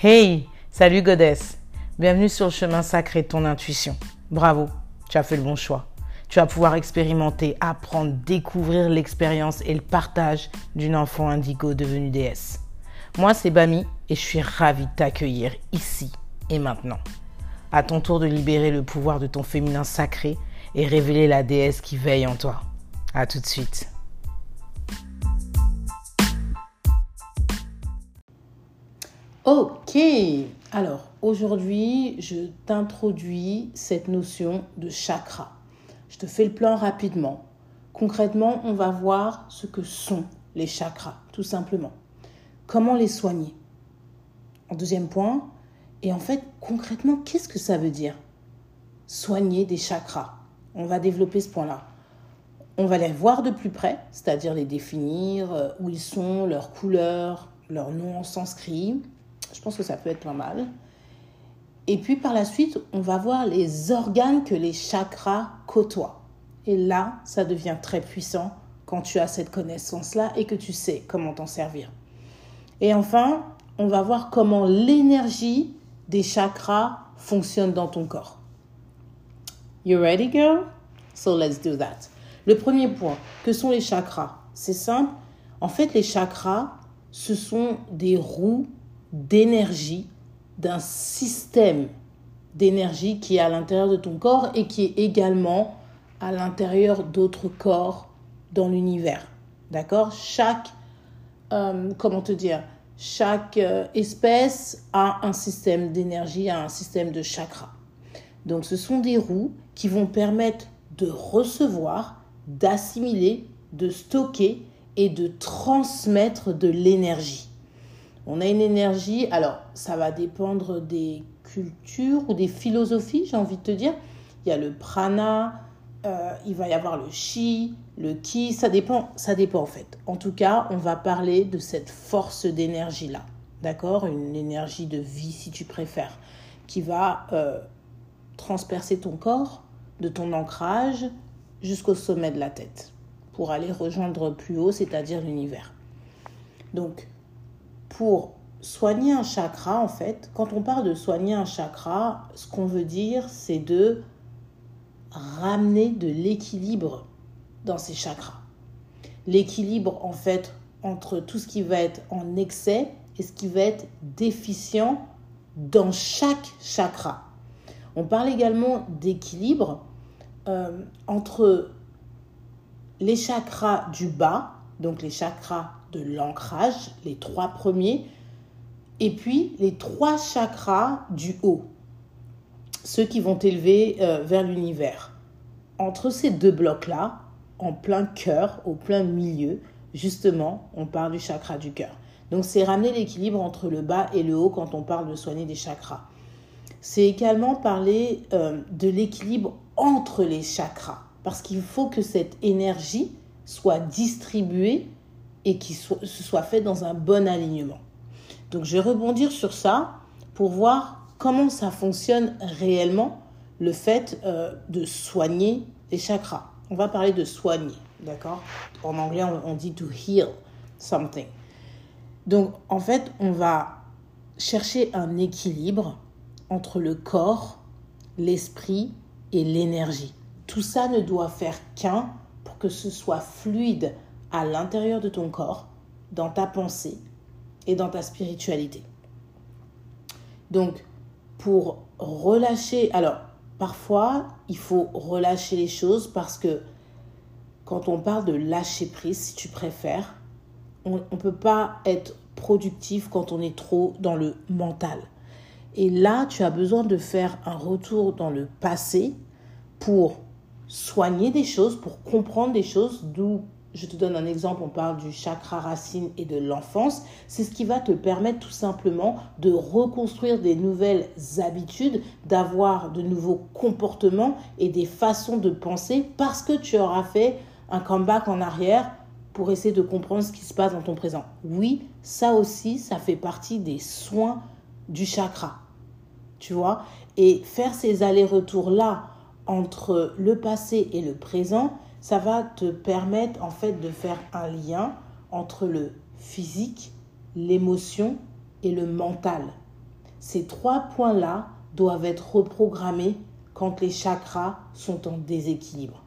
Hey, salut Goddess. Bienvenue sur le chemin sacré de ton intuition. Bravo, tu as fait le bon choix. Tu vas pouvoir expérimenter, apprendre, découvrir l'expérience et le partage d'une enfant indigo devenue déesse. Moi, c'est Bami et je suis ravie de t'accueillir ici et maintenant. À ton tour de libérer le pouvoir de ton féminin sacré et révéler la déesse qui veille en toi. À tout de suite. Ok, alors aujourd'hui je t'introduis cette notion de chakra. Je te fais le plan rapidement. Concrètement, on va voir ce que sont les chakras, tout simplement. Comment les soigner? En deuxième point, et en fait, concrètement, qu'est-ce que ça veut dire? Soigner des chakras. On va développer ce point-là. On va les voir de plus près, c'est-à-dire les définir, euh, où ils sont, leur couleur, leur nom en sanskrit, je pense que ça peut être pas mal. Et puis par la suite, on va voir les organes que les chakras côtoient. Et là, ça devient très puissant quand tu as cette connaissance-là et que tu sais comment t'en servir. Et enfin, on va voir comment l'énergie des chakras fonctionne dans ton corps. You ready, girl? So let's do that. Le premier point, que sont les chakras? C'est simple. En fait, les chakras, ce sont des roues d'énergie, d'un système d'énergie qui est à l'intérieur de ton corps et qui est également à l'intérieur d'autres corps dans l'univers. D'accord? Chaque, euh, comment te dire, chaque euh, espèce a un système d'énergie, a un système de chakra. Donc ce sont des roues qui vont permettre de recevoir, d'assimiler, de stocker et de transmettre de l'énergie. On a une énergie, alors ça va dépendre des cultures ou des philosophies, j'ai envie de te dire. Il y a le prana, euh, il va y avoir le chi, le ki, ça dépend, ça dépend en fait. En tout cas, on va parler de cette force d'énergie-là, d'accord? Une énergie de vie si tu préfères, qui va euh, transpercer ton corps de ton ancrage jusqu'au sommet de la tête pour aller rejoindre plus haut, c'est-à-dire l'univers. Donc, pour soigner un chakra, en fait, quand on parle de soigner un chakra, ce qu'on veut dire, c'est de ramener de l'équilibre dans ces chakras. L'équilibre, en fait, entre tout ce qui va être en excès et ce qui va être déficient dans chaque chakra. On parle également d'équilibre euh, entre les chakras du bas, donc les chakras de l'ancrage, les trois premiers, et puis les trois chakras du haut, ceux qui vont élever euh, vers l'univers. Entre ces deux blocs-là, en plein cœur, au plein milieu, justement, on parle du chakra du cœur. Donc c'est ramener l'équilibre entre le bas et le haut quand on parle de soigner des chakras. C'est également parler euh, de l'équilibre entre les chakras, parce qu'il faut que cette énergie soit distribuée et soit, se soit fait dans un bon alignement. Donc je vais rebondir sur ça pour voir comment ça fonctionne réellement le fait euh, de soigner les chakras. On va parler de soigner, d'accord? En anglais, on, dit to heal something. Donc en fait, on va chercher un équilibre entre le corps, l'esprit et l'énergie. Tout ça ne doit faire qu'un pour que ce soit fluide à l'intérieur de ton corps, dans ta pensée et dans ta spiritualité. Donc, pour relâcher, alors parfois, il faut relâcher les choses parce que quand on parle de lâcher prise, si tu préfères, on ne peut pas être productif quand on est trop dans le mental. Et là, tu as besoin de faire un retour dans le passé pour soigner des choses, pour comprendre des choses, d'où je te donne un exemple, on parle du chakra racine et de l'enfance, c'est ce qui va te permettre tout simplement de reconstruire des nouvelles habitudes, d'avoir de nouveaux comportements et des façons de penser parce que tu auras fait un comeback en arrière pour essayer de comprendre ce qui se passe dans ton présent. Oui, ça aussi, ça fait partie des soins du chakra. Tu vois? Et faire ces allers-retours-là entre le passé et le présent, ça va te permettre en fait de faire un lien entre le physique, l'émotion et le mental. Ces trois points-là doivent être reprogrammés quand les chakras sont en déséquilibre.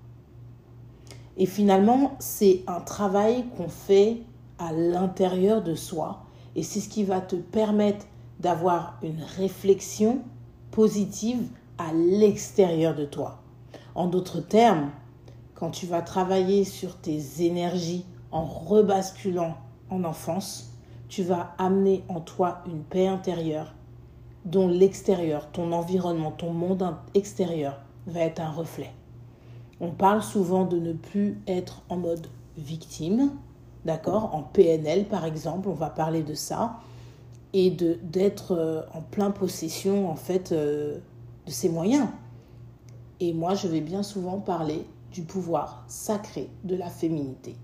Et finalement, c'est un travail qu'on fait à l'intérieur de soi et c'est ce qui va te permettre d'avoir une réflexion positive à l'extérieur de toi. En d'autres termes, quand tu vas travailler sur tes énergies en rebasculant en enfance, tu vas amener en toi une paix intérieure dont l'extérieur, ton environnement, ton monde extérieur va être un reflet. On parle souvent de ne plus être en mode victime, d'accord? En PNL par exemple, on va parler de ça et d'être euh, en plein possession en fait euh, de ses moyens. Et moi, je vais bien souvent parler du pouvoir sacré de la féminité.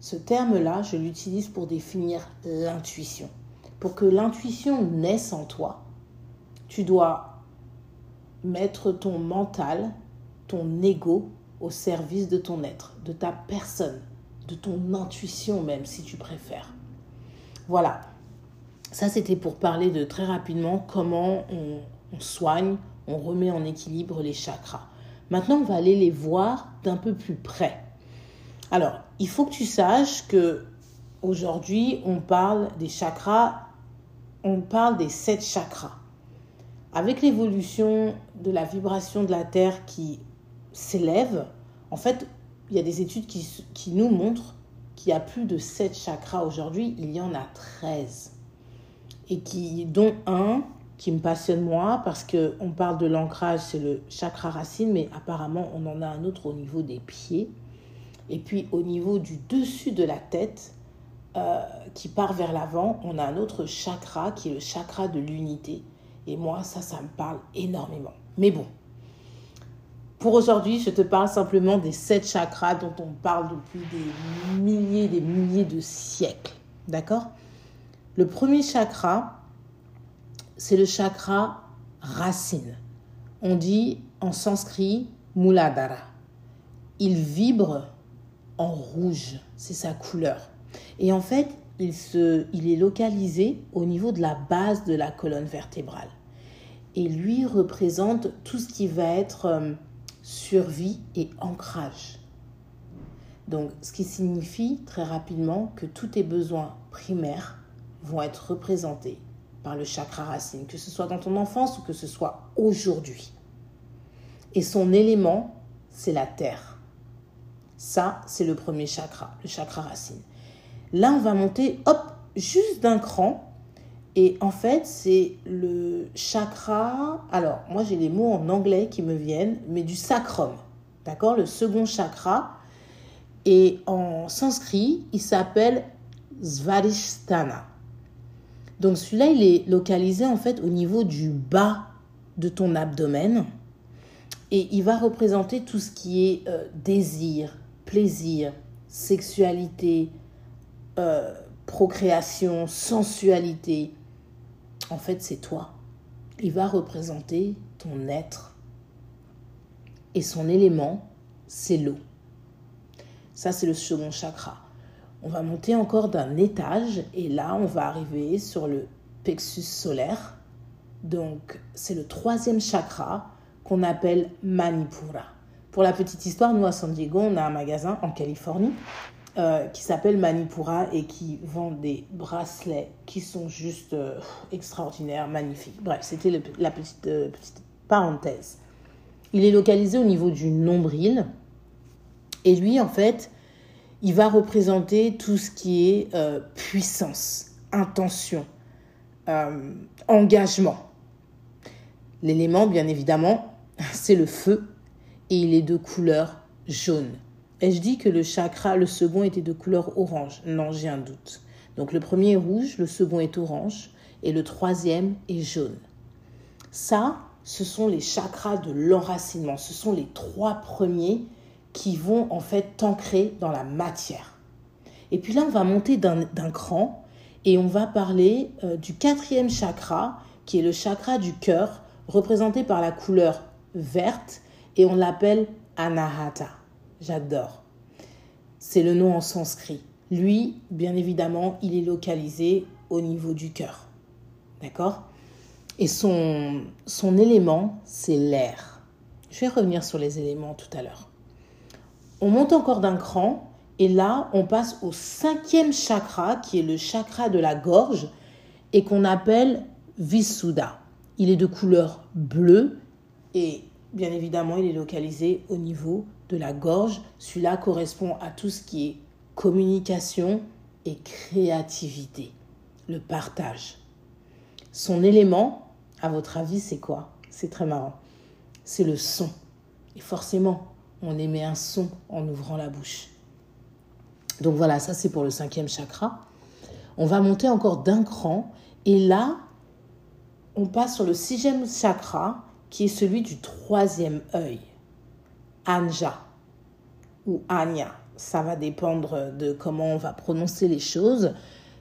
Ce terme-là, je l'utilise pour définir l'intuition. Pour que l'intuition naisse en toi, tu dois mettre ton mental, ton ego au service de ton être, de ta personne, de ton intuition même si tu préfères. Voilà. Ça, c'était pour parler de très rapidement comment on, soigne, on remet en équilibre les chakras. Maintenant, on va aller les voir d'un peu plus près. Alors, il faut que tu saches que aujourd'hui, on parle des chakras, on parle des sept chakras. Avec l'évolution de la vibration de la Terre qui s'élève, en fait, il y a des études qui, qui nous montrent qu'il y a plus de sept chakras aujourd'hui, il y en a 13. Et qui, dont un qui me passionne moi, parce qu'on parle de l'ancrage, c'est le chakra racine, mais apparemment on en a un autre au niveau des pieds. Et puis au niveau du dessus de la tête, euh, qui part vers l'avant, on a un autre chakra qui est le chakra de l'unité. Et moi, ça, ça me parle énormément. Mais bon, pour aujourd'hui, je te parle simplement des sept chakras dont on parle depuis des milliers, des milliers de siècles. D'accord? Le premier chakra, c'est le chakra racine. On dit en sanskrit Muladhara. Il vibre en rouge, c'est sa couleur. Et en fait, il, se, il est localisé au niveau de la base de la colonne vertébrale. Et lui représente tout ce qui va être euh, survie et ancrage. Donc, ce qui signifie très rapidement que tous tes besoins primaires vont être représentés par le chakra racine, que ce soit dans ton enfance ou que ce soit aujourd'hui. Et son élément, c'est la terre. Ça, c'est le premier chakra, le chakra racine. Là, on va monter, hop, juste d'un cran. Et en fait, c'est le chakra. Alors, moi, j'ai les mots en anglais qui me viennent, mais du sacrum. D'accord? Le second chakra. Et en sanskrit, il s'appelle Svadhisthana. Donc celui-là, il est localisé en fait au niveau du bas de ton abdomen et il va représenter tout ce qui est euh, désir, plaisir, sexualité, euh, procréation, sensualité. En fait, c'est toi. Il va représenter ton être. Et son élément, c'est l'eau. Ça, c'est le second chakra. On va monter encore d'un étage et là, on va arriver sur le plexus solaire. Donc, c'est le troisième chakra qu'on appelle Manipura. Pour la petite histoire, nous à San Diego, on a un magasin en Californie euh, qui s'appelle Manipura et qui vend des bracelets qui sont juste euh, extraordinaires, magnifiques. Bref, c'était la euh, petite parenthèse. Il est localisé au niveau du nombril. Et lui, en fait, il va représenter tout ce qui est euh, puissance, intention, euh, engagement. L'élément, bien évidemment, c'est le feu et il est de couleur jaune. Et je dis que le chakra, le second, était de couleur orange? Non, j'ai un doute. Donc le premier est rouge, le second est orange et le troisième est jaune. Ça, ce sont les chakras de l'enracinement. Ce sont les trois premiers qui vont en fait t'ancrer dans la matière. Et puis là, on va monter d'un cran et on va parler euh, du quatrième chakra, qui est le chakra du cœur, représenté par la couleur verte, et on l'appelle Anahata. J'adore. C'est le nom en sanskrit. Lui, bien évidemment, il est localisé au niveau du cœur. D'accord? Et son, son élément, c'est l'air. Je vais revenir sur les éléments tout à l'heure. On monte encore d'un cran et là, on passe au cinquième chakra, qui est le chakra de la gorge et qu'on appelle Visuddha. Il est de couleur bleue et bien évidemment, il est localisé au niveau de la gorge. Celui-là correspond à tout ce qui est communication et créativité, le partage. Son élément, à votre avis, c'est quoi? C'est très marrant. C'est le son. Et forcément, on émet un son en ouvrant la bouche. Donc voilà, ça c'est pour le cinquième chakra. On va monter encore d'un cran. Et là, on passe sur le sixième chakra, qui est celui du troisième œil. Anja ou Anya. Ça va dépendre de comment on va prononcer les choses.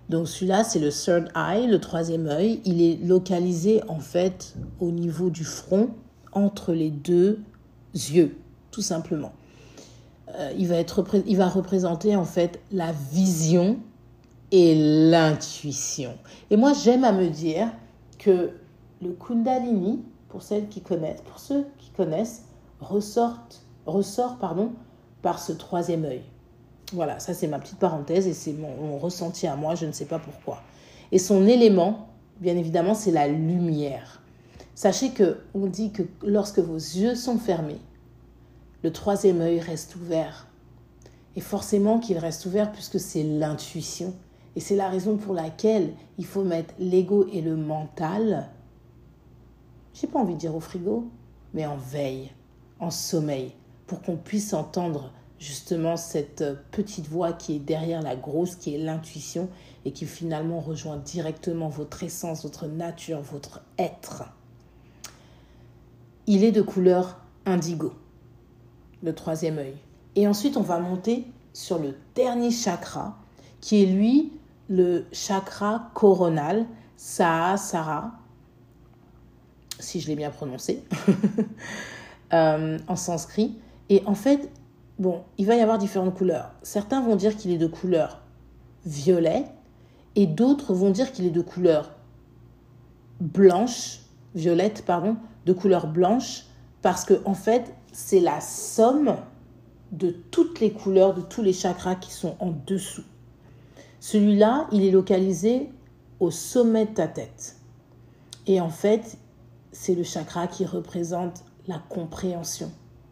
Donc celui-là, c'est le third eye, le troisième œil. Il est localisé en fait au niveau du front, entre les deux yeux, tout simplement. Euh, il, va être, il va représenter en fait la vision et l'intuition. Et moi, j'aime à me dire que le Kundalini, pour celles qui connaissent, pour ceux qui connaissent, ressort pardon, par ce troisième œil. Voilà, ça c'est ma petite parenthèse et c'est mon, ressenti à moi, je ne sais pas pourquoi. Et son élément, bien évidemment, c'est la lumière. Sachez que on dit que lorsque vos yeux sont fermés, le troisième œil reste ouvert. Et forcément qu'il reste ouvert puisque c'est l'intuition. Et c'est la raison pour laquelle il faut mettre l'ego et le mental, j'ai pas envie de dire au frigo, mais en veille, en sommeil, pour qu'on puisse entendre justement cette petite voix qui est derrière la grosse, qui est l'intuition, et qui finalement rejoint directement votre essence, votre nature, votre être. Il est de couleur indigo, le troisième œil. Et ensuite, on va monter sur le dernier chakra, qui est lui le chakra coronal, Sahasrara, si je l'ai bien prononcé, euh, en sanskrit. Et en fait, bon, il va y avoir différentes couleurs. Certains vont dire qu'il est de couleur violet et d'autres vont dire qu'il est de couleur blanche, violette, pardon, de couleur blanche, parce que en fait, c'est la somme de toutes les couleurs, de tous les chakras qui sont en dessous. Celui-là, il est localisé au sommet de ta tête. Et en fait, c'est le chakra qui représente la compréhension,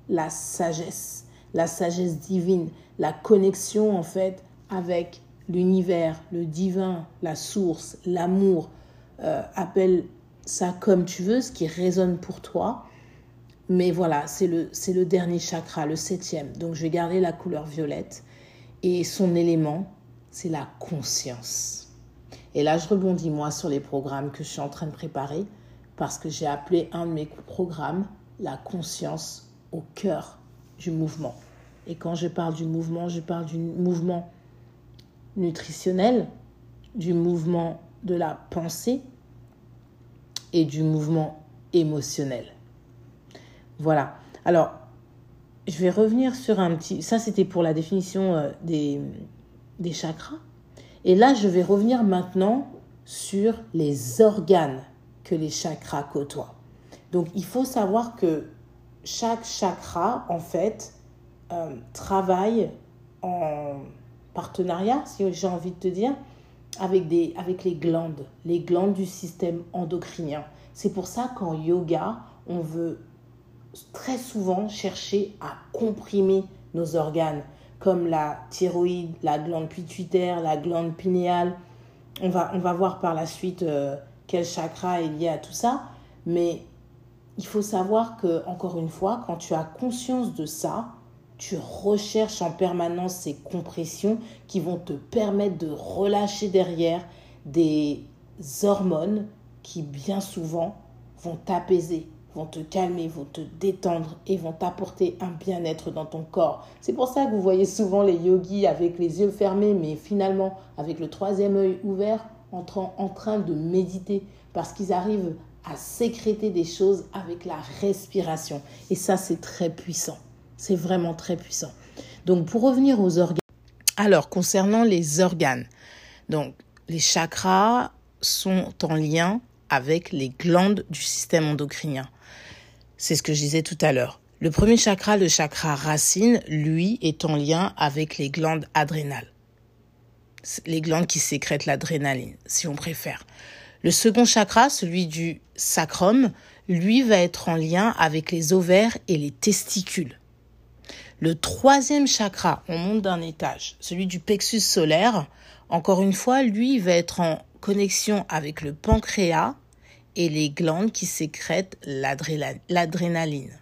la sagesse, la sagesse divine, la connexion en fait avec l'univers, le divin, la source, l'amour. Euh, appelle ça comme tu veux, ce qui résonne pour toi. Mais voilà, c'est le, le dernier chakra, le septième. Donc je vais garder la couleur violette. Et son élément, c'est la conscience. Et là, je rebondis moi sur les programmes que je suis en train de préparer parce que j'ai appelé un de mes programmes la conscience au cœur du mouvement. Et quand je parle du mouvement, je parle du mouvement nutritionnel, du mouvement de la pensée et du mouvement émotionnel. Voilà. Alors, je vais revenir sur un petit... Ça, c'était pour la définition euh, des, des chakras. Et là, je vais revenir maintenant sur les organes que les chakras côtoient. Donc, il faut savoir que chaque chakra, en fait, euh, travaille en partenariat, si j'ai envie de te dire, avec, des, avec les glandes, les glandes du système endocrinien. C'est pour ça qu'en yoga, on veut très souvent chercher à comprimer nos organes, comme la thyroïde, la glande pituitaire, la glande pinéale. On va, on va voir par la suite euh, quel chakra est lié à tout ça. Mais il faut savoir que, encore une fois, quand tu as conscience de ça, tu recherches en permanence ces compressions qui vont te permettre de relâcher derrière des hormones qui bien souvent vont t'apaiser, vont te calmer, vont te détendre et vont t'apporter un bien-être dans ton corps. C'est pour ça que vous voyez souvent les yogis avec les yeux fermés, mais finalement avec le troisième œil ouvert, en, en train de méditer, parce qu'ils arrivent à sécréter des choses avec la respiration. Et ça, c'est très puissant. C'est vraiment très puissant. Donc, pour revenir aux organes. Alors, concernant les organes, donc les chakras sont en lien avec les glandes du système endocrinien. C'est ce que je disais tout à l'heure. Le premier chakra, le chakra racine, lui, est en lien avec les glandes adrénales. Les glandes qui sécrètent l'adrénaline, si on préfère. Le second chakra, celui du sacrum, lui va être en lien avec les ovaires et les testicules. Le troisième chakra, on monte d'un étage, celui du plexus solaire, encore une fois, lui va être en connexion avec le pancréas et les glandes qui sécrètent l'adrénaline.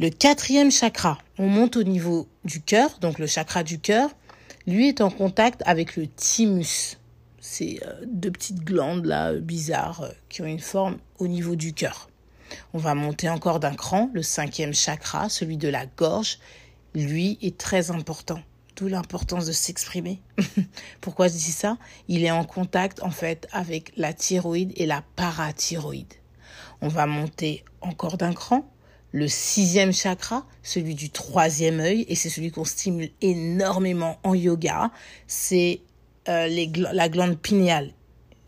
Le quatrième chakra, on monte au niveau du cœur, donc le chakra du cœur, lui est en contact avec le thymus. C'est euh, deux petites glandes là bizarres euh, qui ont une forme au niveau du cœur. On va monter encore d'un cran, le cinquième chakra, celui de la gorge, lui est très important. D'où l'importance de s'exprimer. Pourquoi je dis ça? Il est en contact en fait avec la thyroïde et la parathyroïde. On va monter encore d'un cran. Le sixième chakra, celui du troisième œil, et c'est celui qu'on stimule énormément en yoga, c'est euh, la glande pinéale.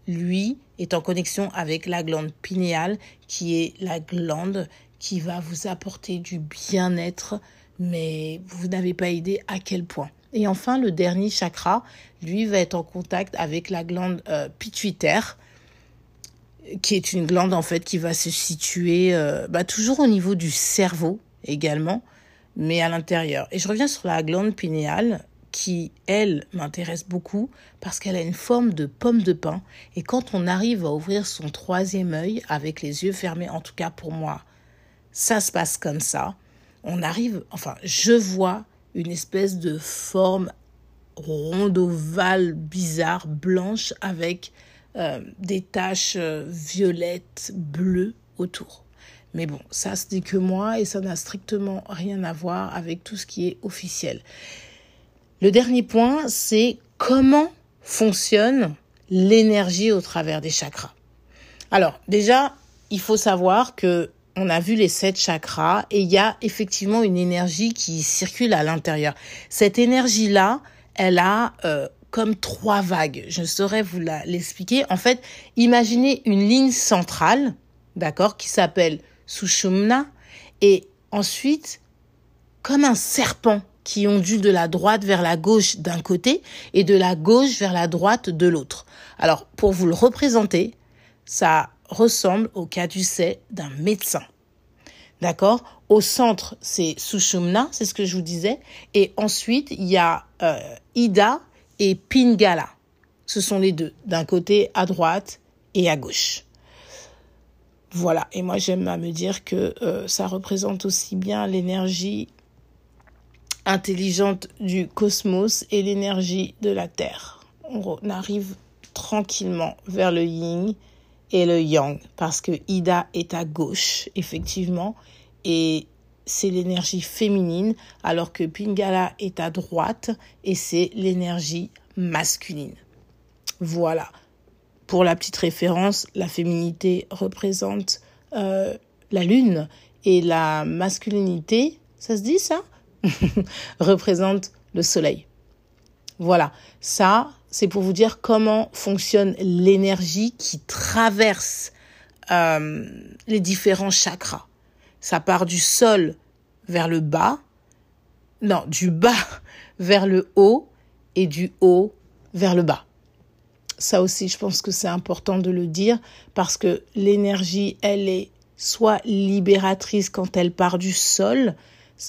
Lui est en connexion avec la glande pinéale, qui est la glande qui va vous apporter du bien-être, mais vous n'avez pas idée à quel point. Et enfin, le dernier chakra, lui, va être en contact avec la glande euh, pituitaire, qui est une glande en fait qui va se situer euh, bah, toujours au niveau du cerveau également, mais à l'intérieur. Et je reviens sur la glande pinéale, qui, elle, m'intéresse beaucoup parce qu'elle a une forme de pomme de pin. Et quand on arrive à ouvrir son troisième œil avec les yeux fermés, en tout cas pour moi, ça se passe comme ça. On arrive, enfin, je vois une espèce de forme ronde ovale bizarre, blanche, avec euh, des taches euh, violettes, bleues autour. Mais bon, ça ce n'est que moi et ça n'a strictement rien à voir avec tout ce qui est officiel. Le dernier point, c'est comment fonctionne l'énergie au travers des chakras. Alors déjà, il faut savoir que on a vu les sept chakras et il y a effectivement une énergie qui circule à l'intérieur. Cette énergie-là, elle a euh, comme trois vagues. Je saurais vous l'expliquer. En fait, imaginez une ligne centrale, d'accord, qui s'appelle Sushumna, et ensuite, comme un serpent qui ondule de la droite vers la gauche d'un côté et de la gauche vers la droite de l'autre. Alors, pour vous le représenter, ça ressemble au caducet d'un médecin. D'accord? Au centre, c'est Sushumna, c'est ce que je vous disais. Et ensuite, il y a euh, Ida et Pingala. Ce sont les deux, d'un côté à droite et à gauche. Voilà, et moi j'aime à me dire que euh, ça représente aussi bien l'énergie intelligente du cosmos et l'énergie de la Terre. On arrive tranquillement vers le yin et le yang parce que Ida est à gauche effectivement et c'est l'énergie féminine alors que Pingala est à droite et c'est l'énergie masculine. Voilà. Pour la petite référence, la féminité représente euh, la lune et la masculinité, ça se dit ça? Représente le soleil. Voilà, ça, c'est pour vous dire comment fonctionne l'énergie qui traverse euh, les différents chakras. Ça part du sol vers le bas, non, du bas vers le haut et du haut vers le bas. Ça aussi, je pense que c'est important de le dire parce que l'énergie, elle est soit libératrice quand elle part du sol,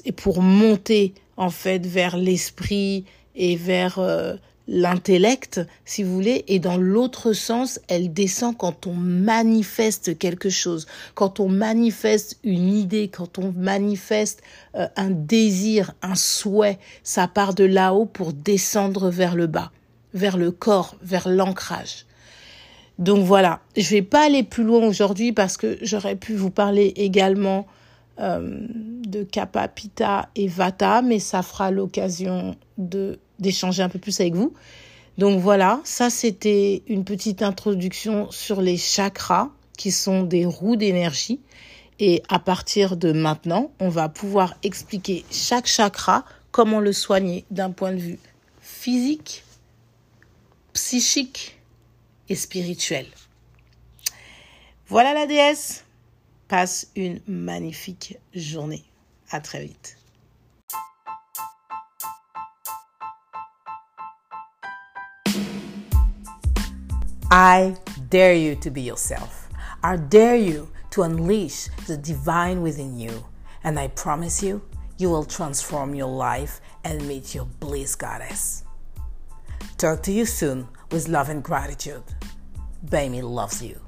et pour monter en fait vers l'esprit et vers euh, l'intellect, si vous voulez, et dans l'autre sens, elle descend quand on manifeste quelque chose, quand on manifeste une idée, quand on manifeste euh, un désir, un souhait, ça part de là-haut pour descendre vers le bas, vers le corps, vers l'ancrage. Donc voilà, je vais pas aller plus loin aujourd'hui parce que j'aurais pu vous parler également euh, de Kappa, Pita et Vata, mais ça fera l'occasion de d'échanger un peu plus avec vous. Donc voilà, ça c'était une petite introduction sur les chakras qui sont des roues d'énergie. Et à partir de maintenant, on va pouvoir expliquer chaque chakra, comment le soigner d'un point de vue physique, psychique et spirituel. Voilà la déesse. Passe une magnifique journée. À très vite. I dare you to be yourself. I dare you to unleash the divine within you. And I promise you, you will transform your life and meet your bliss goddess. Talk to you soon with love and gratitude. Baby loves you.